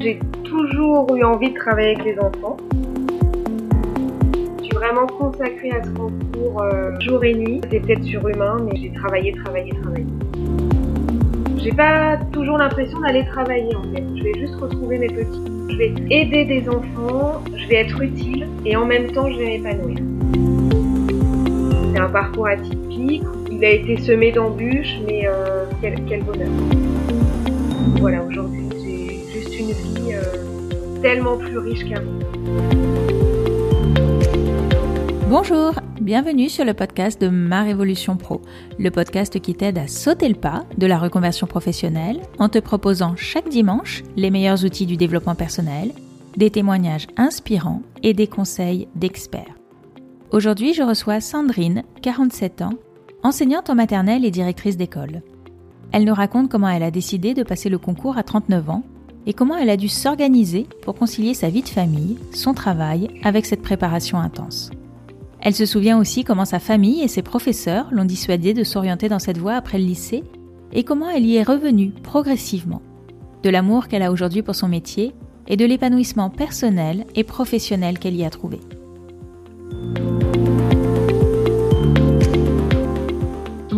J'ai toujours eu envie de travailler avec les enfants. Je suis vraiment consacrée à ce concours euh, jour et nuit. C'est peut-être surhumain, mais j'ai travaillé, travaillé, travaillé. J'ai pas toujours l'impression d'aller travailler en fait. Je vais juste retrouver mes petits. Je vais aider des enfants, je vais être utile et en même temps je vais m'épanouir. C'est un parcours atypique. Il a été semé d'embûches, mais euh, quel bonheur. Voilà, aujourd'hui tellement plus riche qu'avant. Bonjour, bienvenue sur le podcast de Ma Révolution Pro, le podcast qui t'aide à sauter le pas de la reconversion professionnelle en te proposant chaque dimanche les meilleurs outils du développement personnel, des témoignages inspirants et des conseils d'experts. Aujourd'hui, je reçois Sandrine, 47 ans, enseignante en maternelle et directrice d'école. Elle nous raconte comment elle a décidé de passer le concours à 39 ans et comment elle a dû s'organiser pour concilier sa vie de famille, son travail, avec cette préparation intense. Elle se souvient aussi comment sa famille et ses professeurs l'ont dissuadée de s'orienter dans cette voie après le lycée et comment elle y est revenue progressivement. De l'amour qu'elle a aujourd'hui pour son métier et de l'épanouissement personnel et professionnel qu'elle y a trouvé.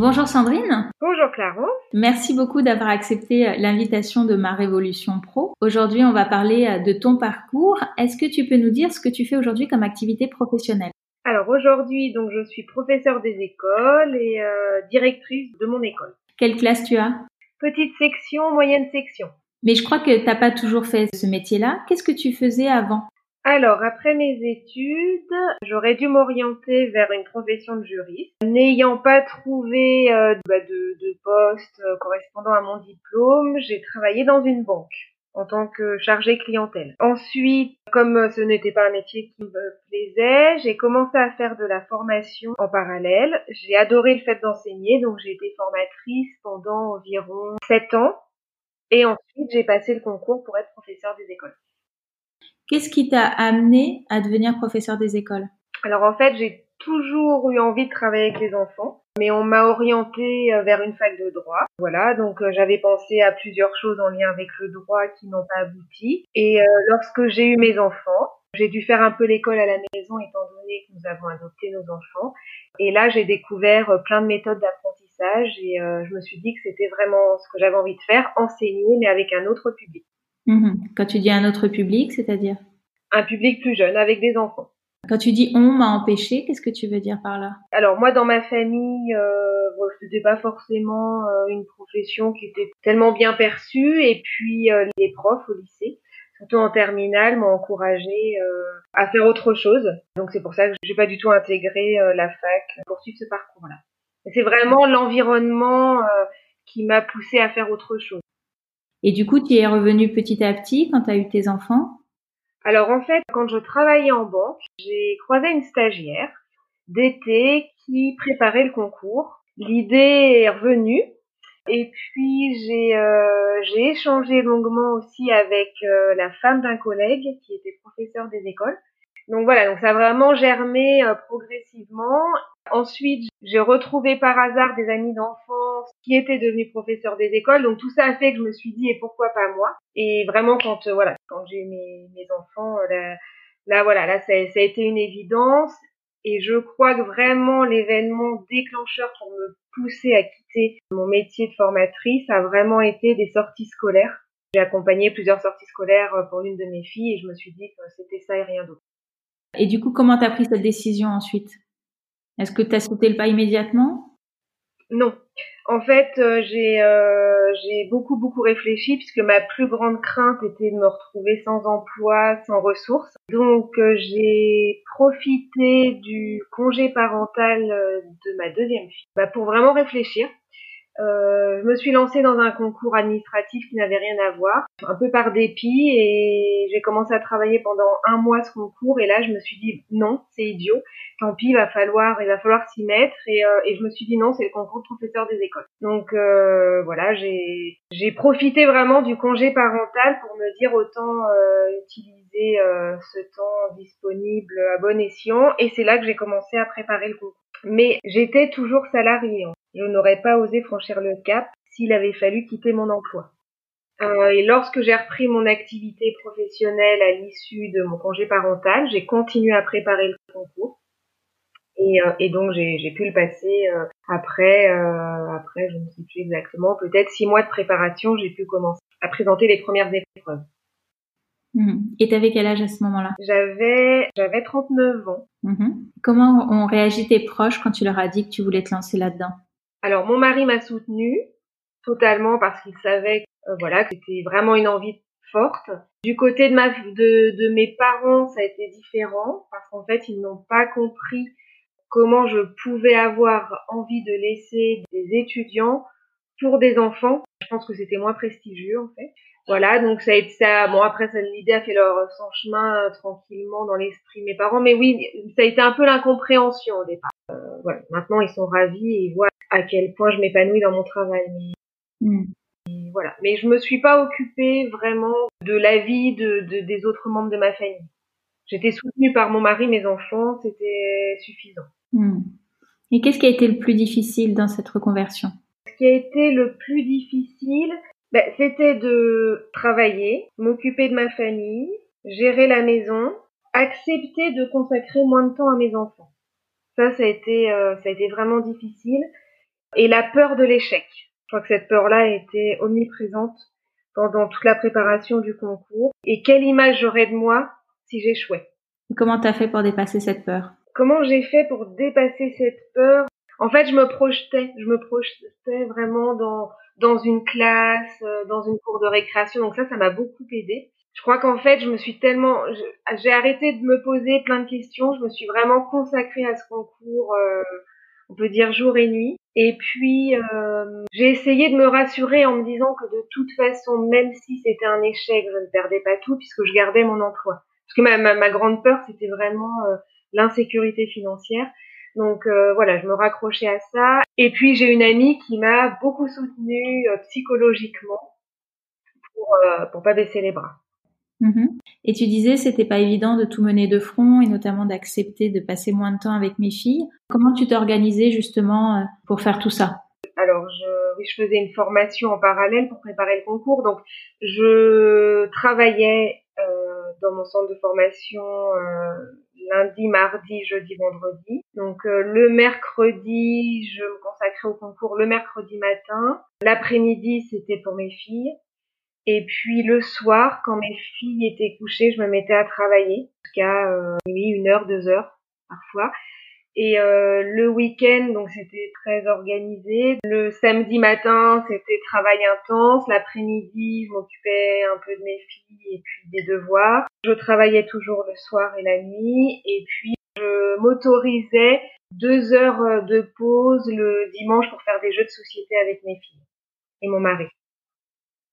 Bonjour Sandrine. Bonjour Claro. Merci beaucoup d'avoir accepté euh, l'invitation de ma Révolution Pro. Aujourd'hui, on va parler euh, de ton parcours. Est-ce que tu peux nous dire ce que tu fais aujourd'hui comme activité professionnelle? Alors aujourd'hui, donc je suis professeure des écoles et euh, directrice de mon école. Quelle classe tu as? Petite section, moyenne section. Mais je crois que tu n'as pas toujours fait ce métier-là. Qu'est-ce que tu faisais avant? Alors, après mes études, j'aurais dû m'orienter vers une profession de juriste. N'ayant pas trouvé euh, bah, de, de, poste euh, correspondant à mon diplôme, j'ai travaillé dans une banque en tant que chargée clientèle. Ensuite, comme ce n'était pas un métier qui me plaisait, j'ai commencé à faire de la formation en parallèle. J'ai adoré le fait d'enseigner, donc j'ai été formatrice pendant environ 7 ans. Et ensuite, j'ai passé le concours pour être professeur des écoles. Qu'est-ce qui t'a amené à devenir professeur des écoles? Alors en fait, j'ai toujours eu envie de travailler avec les enfants, mais on m'a orientée euh, vers une fac de droit. Voilà, donc euh, j'avais pensé à plusieurs choses en lien avec le droit qui n'ont pas abouti. Et euh, lorsque j'ai eu mes enfants, j'ai dû faire un peu l'école à la maison étant donné que nous avons adopté nos enfants. Et là, j'ai découvert plein de méthodes d'apprentissage et je me suis dit que c'était vraiment ce que j'avais envie de faire, enseigner, mais avec un autre public. Mhm. Quand tu dis un autre public, c'est-à-dire? Un public plus jeune, avec des enfants. Quand tu dis on m'a empêché, qu'est-ce que tu veux dire par là? Alors moi, dans ma famille, euh, bon, c'était pas forcément euh, une profession qui était tellement bien perçue, et puis euh, les profs au lycée, surtout en terminale, m'ont encouragé euh, à faire autre chose. Donc c'est pour ça que j'ai pas du tout intégré la fac pour suivre ce parcours-là. C'est vraiment l'environnement qui m'a poussé à faire autre chose. Et du coup, tu es revenu petit à petit quand tu as eu tes enfants? Alors en fait, quand je travaillais en banque, j'ai croisé une stagiaire d'été qui préparait le concours. L'idée est revenue. Et puis j'ai euh, j'ai échangé longuement aussi avec euh, la femme d'un collègue qui était professeur des écoles. Donc voilà, donc ça a vraiment germé euh, progressivement. Ensuite, j'ai retrouvé par hasard des amis d'enfance qui étaient devenus professeurs des écoles. Donc tout ça a fait que je me suis dit et pourquoi pas moi? Et vraiment quand euh, voilà, quand j'ai mes, mes enfants, euh, là, là voilà, là ça, ça a été une évidence. Et je crois que vraiment l'événement déclencheur pour me pousser à quitter mon métier de formatrice a vraiment été des sorties scolaires. J'ai accompagné plusieurs sorties scolaires pour l'une de mes filles et je me suis dit que c'était ça et rien d'autre. Et du coup, comment tu as pris cette décision ensuite? Est-ce que tu as sauté le pas immédiatement? Non. En fait, euh, j'ai euh, j'ai beaucoup beaucoup réfléchi puisque ma plus grande crainte était de me retrouver sans emploi, sans ressources. Donc euh, j'ai profité du congé parental de ma deuxième fille bah, pour vraiment réfléchir euh, je me suis lancée dans un concours administratif qui n'avait rien à voir, un peu par dépit, et j'ai commencé à travailler pendant un mois ce concours, et là je me suis dit non, c'est idiot, tant pis, il va falloir, il va falloir s'y mettre, et, euh, et, je me suis dit non, c'est le concours de professeur des écoles. Donc euh, voilà, j'ai j'ai profité vraiment du congé parental pour me dire autant euh, utiliser ce temps disponible à bon escient, et c'est là que j'ai commencé à préparer le concours. Mais j'étais toujours salariée. Je n'aurais pas osé franchir le cap s'il avait fallu quitter mon emploi. Euh, et lorsque j'ai repris mon activité professionnelle à l'issue de mon congé parental, j'ai continué à préparer le concours. Et, euh, et donc j'ai pu le passer euh, après, euh, après je ne sais plus exactement, peut-être six mois de préparation, j'ai pu commencer à présenter les premières épreuves. Mmh. Et tu avais quel âge à ce moment-là? J'avais j'avais 39 ans. Mmh. Comment ont réagi tes proches quand tu leur as dit que tu voulais te lancer là-dedans? Alors mon mari m'a soutenue totalement parce qu'il savait euh, voilà que c'était vraiment une envie forte. Du côté de ma de, de mes parents, ça a été différent parce qu'en fait ils n'ont pas compris comment je pouvais avoir envie de laisser des étudiants pour des enfants. Je pense que c'était moins prestigieux en fait. Voilà, donc ça a été ça. Bon après, l'idée a fait leur son chemin euh, tranquillement dans l'esprit de mes parents, mais oui, ça a été un peu l'incompréhension au départ. Euh, voilà, maintenant ils sont ravis et ils voient à quel point je m'épanouis dans mon travail. Mais, mm. voilà, mais je me suis pas occupée vraiment de la vie de, de, des autres membres de ma famille. J'étais soutenue par mon mari, mes enfants, c'était suffisant. Hmm. Et qu'est-ce qui a été le plus difficile dans cette reconversion? Ce qui a été le plus difficile, ben, c'était de travailler, m'occuper de ma famille, gérer la maison, accepter de consacrer moins de temps à mes enfants. Ça, ça a été, euh, ça a été vraiment difficile. Et la peur de l'échec. Je crois que cette peur-là a été omniprésente pendant toute la préparation du concours. Et quelle image j'aurais de moi si j'échouais? Comment t'as fait pour dépasser cette peur? Comment j'ai fait pour dépasser cette peur? En fait, je me projetais, je me projetais vraiment dans dans une classe, euh, dans une cour de récréation. Donc ça, ça m'a beaucoup aidé. Je crois qu'en fait, je me suis tellement, j'ai arrêté de me poser plein de questions. Je me suis vraiment consacrée à ce concours, euh, on peut dire jour et nuit. Et puis, euh, j'ai essayé de me rassurer en me disant que de toute façon, même si c'était un échec, je ne perdais pas tout puisque je gardais mon emploi. Parce que ma, ma, ma grande peur, c'était vraiment l'insécurité financière. Donc euh, voilà, je me raccrochais à ça. Et puis j'ai une amie qui m'a beaucoup soutenue euh, psychologiquement pour euh, pour pas baisser les bras. Mm-hmm. Et tu disais c'était pas évident de tout mener de front et notamment d'accepter de passer moins de temps avec mes filles. Comment tu t'organisais justement pour faire tout ça? Alors je oui, je faisais une formation en parallèle pour préparer le concours. Donc je travaillais dans mon centre de formation lundi, mardi, jeudi, vendredi. Donc euh, le mercredi, je me consacrais au concours le mercredi matin. L'après-midi, c'était pour mes filles. Et puis le soir, quand mes filles étaient couchées, je me mettais à travailler jusqu'à euh, une heure, deux heures parfois. Et euh, le week-end, donc c'était très organisé. Le samedi matin, c'était travail intense. L'après-midi, je m'occupais un peu de mes filles et puis des devoirs. Je travaillais toujours le soir et la nuit. Et puis, je m'autorisais deux heures de pause le dimanche pour faire des jeux de société avec mes filles et mon mari.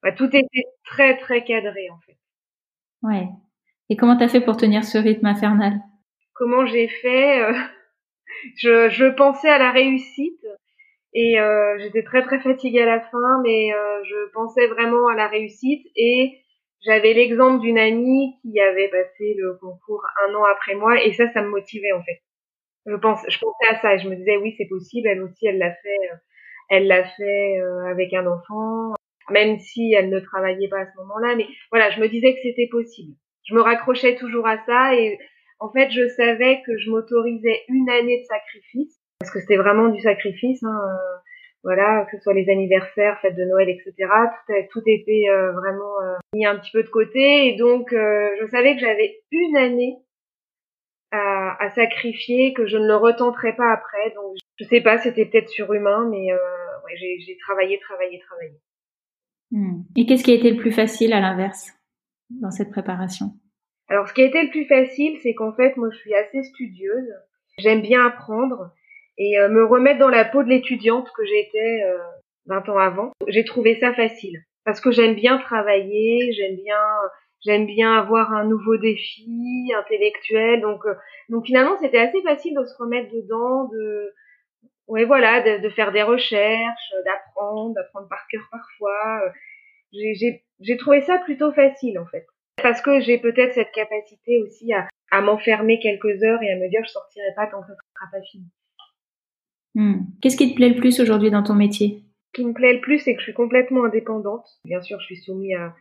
Bah, tout était très très cadré en fait. Ouais. Et comment t'as fait pour tenir ce rythme infernal? Comment j'ai fait euh, je, je pensais à la réussite et euh, j'étais très très fatiguée à la fin, mais euh, je pensais vraiment à la réussite et j'avais l'exemple d'une amie qui avait passé le concours un an après moi et ça, ça me motivait en fait. Je pense, je pensais à ça et je me disais oui c'est possible, elle aussi elle l'a fait, euh, elle l'a fait avec un enfant, même si elle ne travaillait pas à ce moment-là, mais voilà, je me disais que c'était possible. Je me raccrochais toujours à ça et en fait, je savais que je m'autorisais une année de sacrifice, parce que c'était vraiment du sacrifice. Hein, euh, voilà, que ce soit les anniversaires, fêtes de Noël, etc. Tout, était euh, vraiment euh, mis un petit peu de côté, et donc je savais que j'avais une année à, sacrifier, que je ne le retenterais pas après. Donc, je sais pas, c'était peut-être surhumain, mais j'ai travaillé, travaillé, travaillé. Hmm. Et qu'est-ce qui a été le plus facile à l'inverse dans cette préparation? Alors, ce qui a été le plus facile, c'est qu'en fait, moi, je suis assez studieuse. J'aime bien apprendre et euh, me remettre dans la peau de l'étudiante que j'étais euh, 20 ans avant. J'ai trouvé ça facile parce que j'aime bien travailler, j'aime bien, j'aime bien avoir un nouveau défi intellectuel. Donc, euh, donc finalement, c'était assez facile de se remettre dedans, de, ouais, voilà, de, faire des recherches, d'apprendre, d'apprendre par cœur parfois. J'ai trouvé ça plutôt facile en fait. Parce que j'ai peut-être cette capacité aussi à, à m'enfermer quelques heures et à me dire je sortirai pas tant que ça sera pas fini. Hmm. Qu'est-ce qui te plaît le plus aujourd'hui dans ton métier? Ce qui me plaît le plus, c'est que je suis complètement indépendante. Bien sûr, je suis soumise à,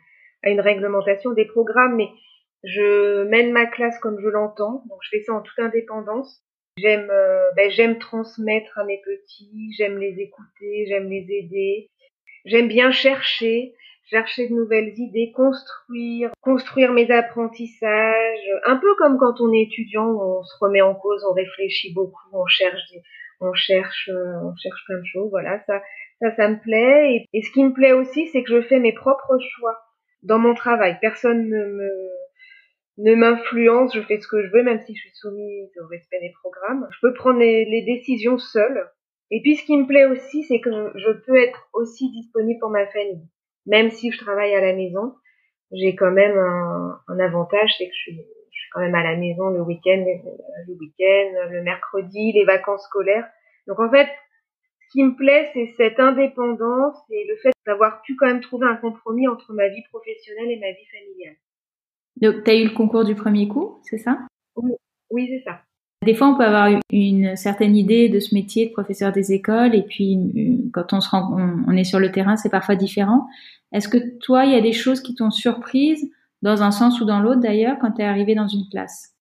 à une réglementation des programmes, mais je mène ma classe comme je l'entends, donc je fais ça en toute indépendance. J'aime, euh, ben, j'aime transmettre à mes petits, j'aime les écouter, j'aime les aider. J'aime bien chercher, chercher de nouvelles idées, construire, construire mes apprentissages. Un peu comme quand on est étudiant, on se remet en cause, on réfléchit beaucoup, on cherche, on cherche, euh, on cherche plein de choses. Voilà, ça, ça, ça me plaît. Et, ce qui me plaît aussi, c'est que je fais mes propres choix dans mon travail. Personne ne me ne m'influence, je fais ce que je veux, même si je suis soumise au respect des programmes. Je peux prendre les, décisions seule. Et puis ce qui me plaît aussi, c'est que je peux être aussi disponible pour ma famille. Même si je travaille à la maison, j'ai quand même un, un avantage, c'est que je suis, je suis, quand même à la maison le week-end, le week-end, le mercredi, les vacances scolaires. Donc en fait, ce qui me plaît, c'est cette indépendance et le fait d'avoir pu quand même trouver un compromis entre ma vie professionnelle et ma vie familiale. Donc, tu as eu le concours du premier coup, c'est ça? Oui, oui c'est ça. Des fois, on peut avoir une certaine idée de ce métier de professeur des écoles, et puis euh, quand on se rend, on, est sur le terrain, c'est parfois différent. Est-ce que toi, il y a des choses qui t'ont surprise, dans un sens ou dans l'autre d'ailleurs, quand tu es arrivé dans une classe?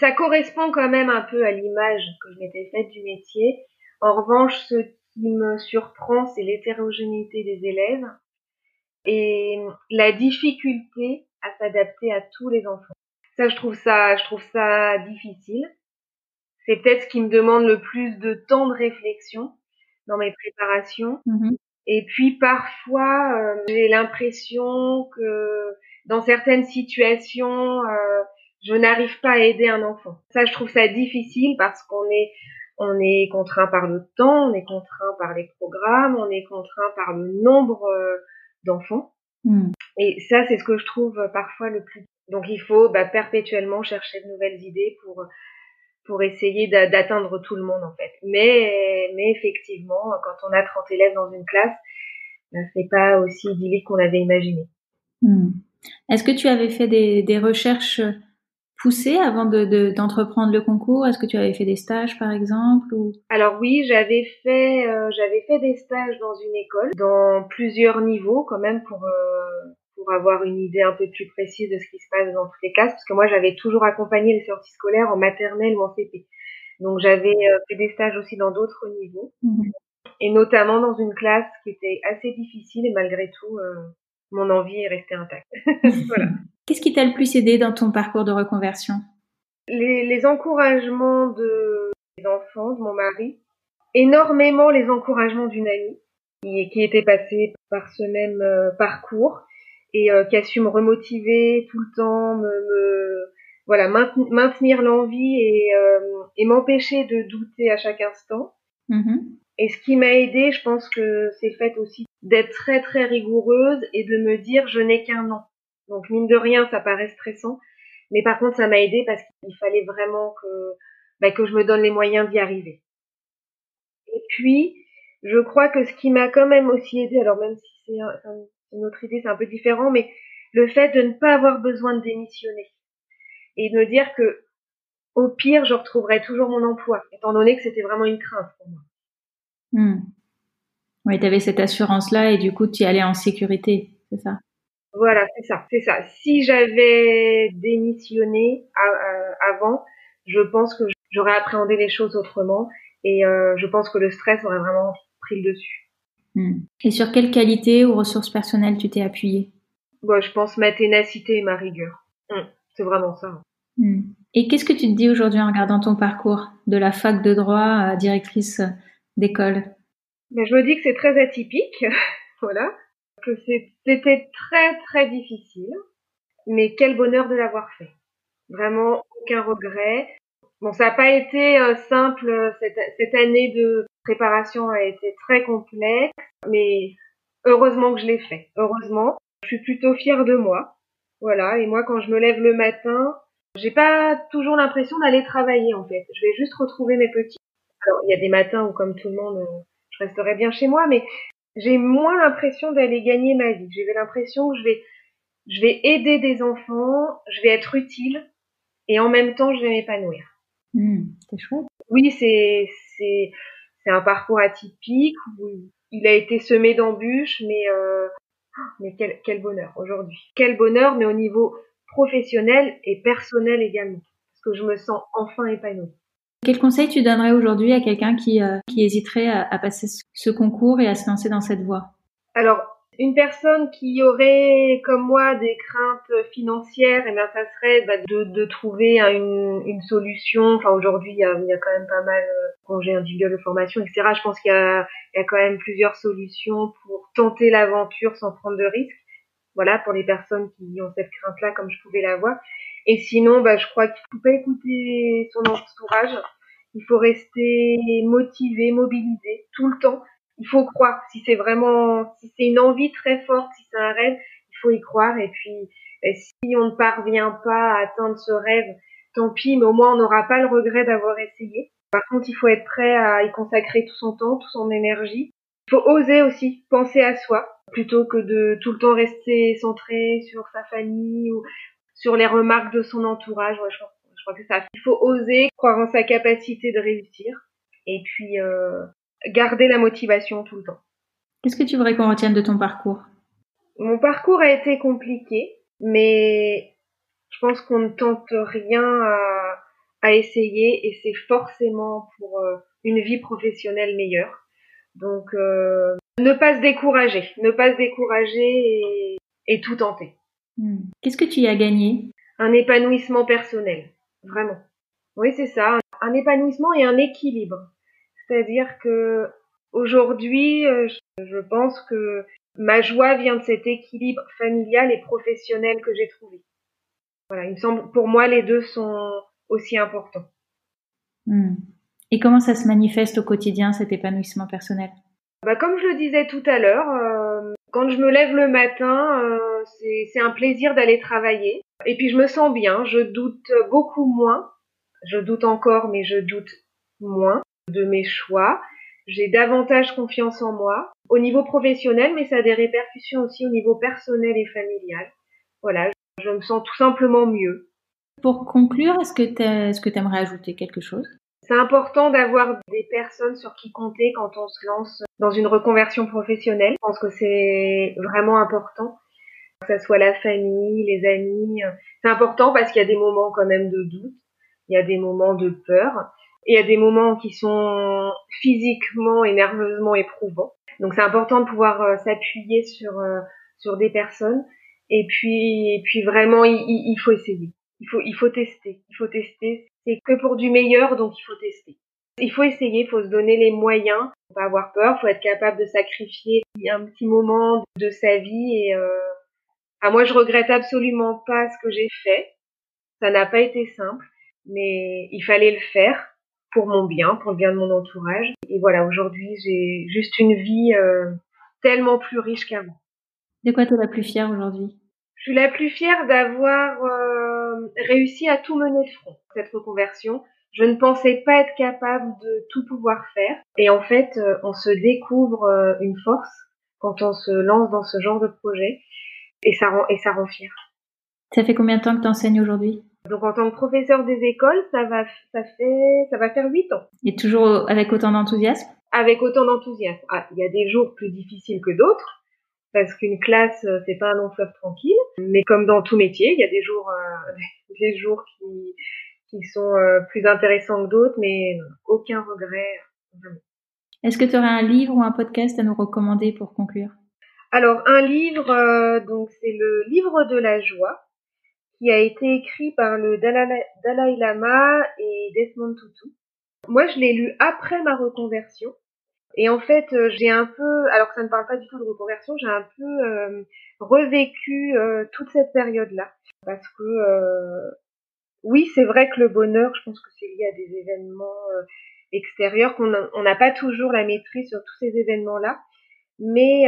Ça correspond quand même un peu à l'image que je m'étais faite du métier. En revanche, ce qui me surprend, c'est l'hétérogénéité des élèves et la difficulté à s'adapter à tous les enfants. Ça, je trouve ça, je trouve ça difficile. C'est peut-être ce qui me demande le plus de temps de réflexion dans mes préparations. Mm-hmm. Et puis parfois, euh, j'ai l'impression que dans certaines situations, euh, je n'arrive pas à aider un enfant. Ça, je trouve ça difficile parce qu'on est on est contraint par le temps, on est contraint par les programmes, on est contraint par le nombre euh, d'enfants. Mm. Et ça, c'est ce que je trouve parfois le plus. Donc il faut bah, perpétuellement chercher de nouvelles idées pour pour essayer d'atteindre tout le monde en fait. Mais mais effectivement, quand on a 30 élèves dans une classe, bah, c'est pas aussi idyllique qu'on avait imaginé. Mm. Est-ce que tu avais fait des, des recherches poussé avant de, d'entreprendre le concours? Est-ce que tu avais fait des stages par exemple ou... Alors oui, j'avais fait euh, j'avais fait des stages dans une école, dans plusieurs niveaux quand même pour euh, pour avoir une idée un peu plus précise de ce qui se passe dans toutes les classes, parce que moi j'avais toujours accompagné les sorties scolaires en maternelle ou en CP. Donc j'avais euh, fait des stages aussi dans d'autres niveaux, mhm. et notamment dans une classe qui était assez difficile et malgré tout mon envie est restée intacte. voilà. Qu'est-ce qui t'a le plus aidé dans ton parcours de reconversion? Les, les, encouragements de mes enfants, de mon mari, énormément les encouragements d'une amie qui, qui, était passée par ce même euh, parcours et euh, qui a su me remotiver tout le temps, me, me voilà maintenir l'envie et, euh, et m'empêcher de douter à chaque instant. Mm-hmm. Et ce qui m'a aidé, je pense que c'est fait aussi d'être très très rigoureuse et de me dire je n'ai qu'un an. Donc mine de rien, ça paraît stressant, mais par contre ça m'a aidé parce qu'il fallait vraiment que bah, que je me donne les moyens d'y arriver. Et puis je crois que ce qui m'a quand même aussi aidé, alors même si c'est une autre idée, c'est un peu différent, mais le fait de ne pas avoir besoin de démissionner et de me dire que au pire, je retrouverai toujours mon emploi, étant donné que c'était vraiment une crainte pour moi. Hmm. Oui, tu avais cette assurance-là et du coup, tu y allais en sécurité, c'est ça? Voilà, c'est ça, c'est ça. Si j'avais démissionné avant, je pense que j'aurais appréhendé les choses autrement et euh, je pense que le stress aurait vraiment pris le dessus. Hmm. Et sur quelle qualité ou ressources personnelles tu t'es appuyée bah, Je pense ma ténacité et ma rigueur. Hmm. C'est vraiment ça. Hmm. Et qu'est-ce que tu te dis aujourd'hui en regardant ton parcours de la fac de droit à directrice d'école? Mais Je me dis que c'est très atypique, voilà, que c'était très très difficile, mais quel bonheur de l'avoir fait. Vraiment aucun regret. Bon, ça n'a pas été euh, simple, cette, cette année de préparation a été très complexe, mais heureusement que je l'ai fait. Heureusement, je suis plutôt fière de moi. Voilà, et moi quand je me lève le matin, j'ai pas toujours l'impression d'aller travailler en fait. Je vais juste retrouver mes petits alors, il y a des matins où, comme tout le monde, je resterai bien chez moi, mais j'ai moins l'impression d'aller gagner ma vie. J'ai l'impression que je vais, je vais aider des enfants, je vais être utile, et en même temps, je vais m'épanouir. Mmh, c'est chouette. Oui, c'est, c'est, c'est un parcours atypique où il a été semé d'embûches, mais euh, mais quel, quel bonheur aujourd'hui. Quel bonheur, mais au niveau professionnel et personnel également, parce que je me sens enfin épanouie. Quel conseil tu donnerais aujourd'hui à quelqu'un qui, euh, qui hésiterait à, à, passer ce concours et à se lancer dans cette voie? Alors, une personne qui aurait, comme moi, des craintes financières, et eh bien, ça serait bah, de, trouver une, solution. Enfin, aujourd'hui, il y a, quand même pas mal euh, congés individuels de formation, etc. Je pense qu'il y a, quand même plusieurs solutions pour tenter l'aventure sans prendre de risques. Voilà, pour les personnes qui ont cette crainte-là, comme je pouvais l'avoir. Et sinon, bah, je crois qu'il faut pas écouter son entourage. Il faut rester motivé, mobilisé tout le temps il faut croire. Si c'est vraiment, si c'est une envie très forte, si c'est un rêve, il faut y croire. Et puis, si on ne parvient pas à atteindre ce rêve, tant pis, mais au moins on n'aura pas le regret d'avoir essayé. Par contre, il faut être prêt à y consacrer tout son temps, toute son énergie. Il faut oser aussi penser à soi, plutôt que de tout le temps rester centré sur sa famille ou sur les remarques de son entourage. je, crois, je crois que ça. Il faut oser croire en sa capacité de réussir. Et puis, euh, garder la motivation tout le temps. Qu'est-ce que tu voudrais qu'on retienne de ton parcours? Mon parcours a été compliqué, mais je pense qu'on ne tente rien à, à essayer et c'est forcément pour euh, une vie professionnelle meilleure. Donc, euh, ne pas se décourager, ne pas se décourager et, et tout tenter. Hmm. Qu'est-ce que tu y as gagné? Un épanouissement personnel, vraiment. Oui, c'est ça, un épanouissement et un équilibre. C'est-à-dire que aujourd'hui, euh, je pense que ma joie vient de cet équilibre familial et professionnel que j'ai trouvé. Voilà, il me semble, pour moi, les deux sont aussi importants. Hmm. Et comment ça se manifeste au quotidien, cet épanouissement personnel? Bah, Comme je le disais tout à l'heure, euh, quand je me lève le matin, euh, c'est un plaisir d'aller travailler. Et puis je me sens bien, je doute beaucoup moins. Je doute encore, mais je doute moins de mes choix. J'ai davantage confiance en moi au niveau professionnel, mais ça a des répercussions aussi au niveau personnel et familial. Voilà, je me sens tout simplement mieux. Pour conclure, est-ce que tu aimerais ajouter quelque chose? C'est important d'avoir des personnes sur qui compter quand on se lance dans une reconversion professionnelle. Je pense que c'est vraiment important que ce soit la famille, les amis. C'est important parce qu'il y a des moments quand même de doute, il y a des moments de peur. Il y a des moments qui sont physiquement et nerveusement éprouvants. Donc c'est important de pouvoir euh, s'appuyer sur euh, sur des personnes. Et puis et puis vraiment il, il, faut essayer. Il faut il faut tester. Il faut tester. C'est que pour du meilleur donc il faut tester. Il faut essayer, il faut se donner les moyens, faut pas avoir peur, faut être capable de sacrifier un petit moment de sa vie et euh... ah, moi je regrette absolument pas ce que j'ai fait. Ça n'a pas été simple, mais il fallait le faire pour mon bien, pour le bien de mon entourage. Et voilà, aujourd'hui, j'ai juste une vie euh, tellement plus riche qu'avant. De quoi tu es la plus fière aujourd'hui? Je suis la plus fière d'avoir euh, réussi à tout mener de front, cette reconversion. Je ne pensais pas être capable de tout pouvoir faire. Et en fait, euh, on se découvre une force quand on se lance dans ce genre de projet. Et ça rend, et ça rend fier. Ça fait combien de temps que tu enseignes aujourd'hui? Donc en tant que professeur des écoles, ça va, ça fait, ça va faire huit ans. Et toujours avec autant d'enthousiasme? Avec autant d'enthousiasme. Ah, il y a des jours plus difficiles que d'autres, parce qu'une classe, euh, c'est pas un long fleuve tranquille. Mais comme dans tout métier, il y a des jours, euh, des jours qui, qui sont euh, plus intéressants que d'autres, mais aucun regret. Est-ce que tu aurais un livre ou un podcast à nous recommander pour conclure? Alors un livre, donc c'est le livre de la joie qui a été écrit par le Dalai, Lama et Desmond Tutu. Moi, je l'ai lu après ma reconversion. Et en fait, euh, j'ai un peu, alors que ça ne parle pas du tout de reconversion, j'ai un peu euh, revécu euh, toute cette période-là. Parce que, oui, c'est vrai que le bonheur, je pense que c'est lié à des événements extérieurs, qu'on n'a pas toujours la maîtrise sur tous ces événements-là. Mais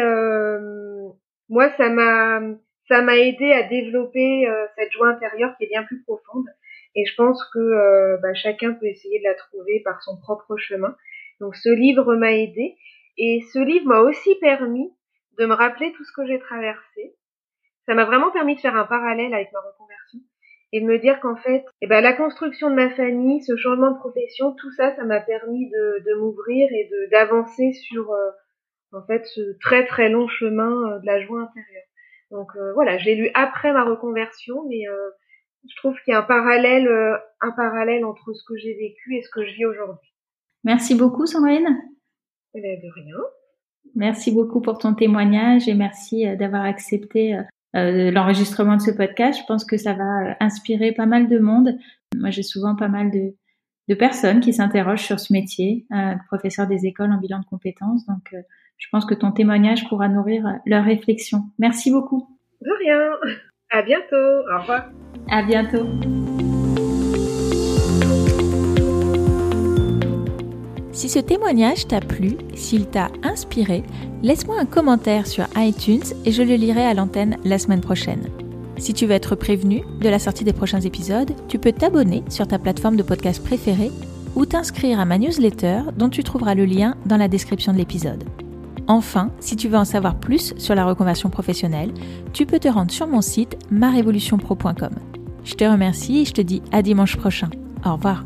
moi, ça m'a ça m'a aidé à développer euh, cette joie intérieure qui est bien plus profonde. Et je pense que euh, bah, chacun peut essayer de la trouver par son propre chemin. Donc ce livre m'a aidé. Et ce livre m'a aussi permis de me rappeler tout ce que j'ai traversé. Ça m'a vraiment permis de faire un parallèle avec ma reconversion et de me dire qu'en fait, eh ben, la construction de ma famille, ce changement de profession, tout ça, ça m'a permis de, m'ouvrir et d'avancer sur euh, en fait ce très très long chemin de la joie intérieure. Donc voilà, je l'ai lu après ma reconversion, mais je trouve qu'il y a un parallèle, un parallèle entre ce que j'ai vécu et ce que je vis aujourd'hui. Merci beaucoup, Sandrine. Eh ben, de rien. Merci beaucoup pour ton témoignage et merci d'avoir accepté l'enregistrement de ce podcast. Je pense que ça va inspirer pas mal de monde. Moi, j'ai souvent pas mal de, de personnes qui s'interrogent sur ce métier, euh, professeur des écoles en bilan de compétences. Donc, euh, je pense que ton témoignage pourra nourrir leur réflexion. Merci beaucoup. De rien. À bientôt. Au revoir. À bientôt. Si ce témoignage t'a plu, s'il t'a inspiré, laisse-moi un commentaire sur iTunes et je le lirai à l'antenne la semaine prochaine. Si tu veux être prévenu de la sortie des prochains épisodes, tu peux t'abonner sur ta plateforme de podcast préférée ou t'inscrire à ma newsletter dont tu trouveras le lien dans la description de l'épisode. Enfin, si tu veux en savoir plus sur la reconversion professionnelle, tu peux te rendre sur mon site marevolutionpro.com. Je te remercie et je te dis à dimanche prochain. Au revoir.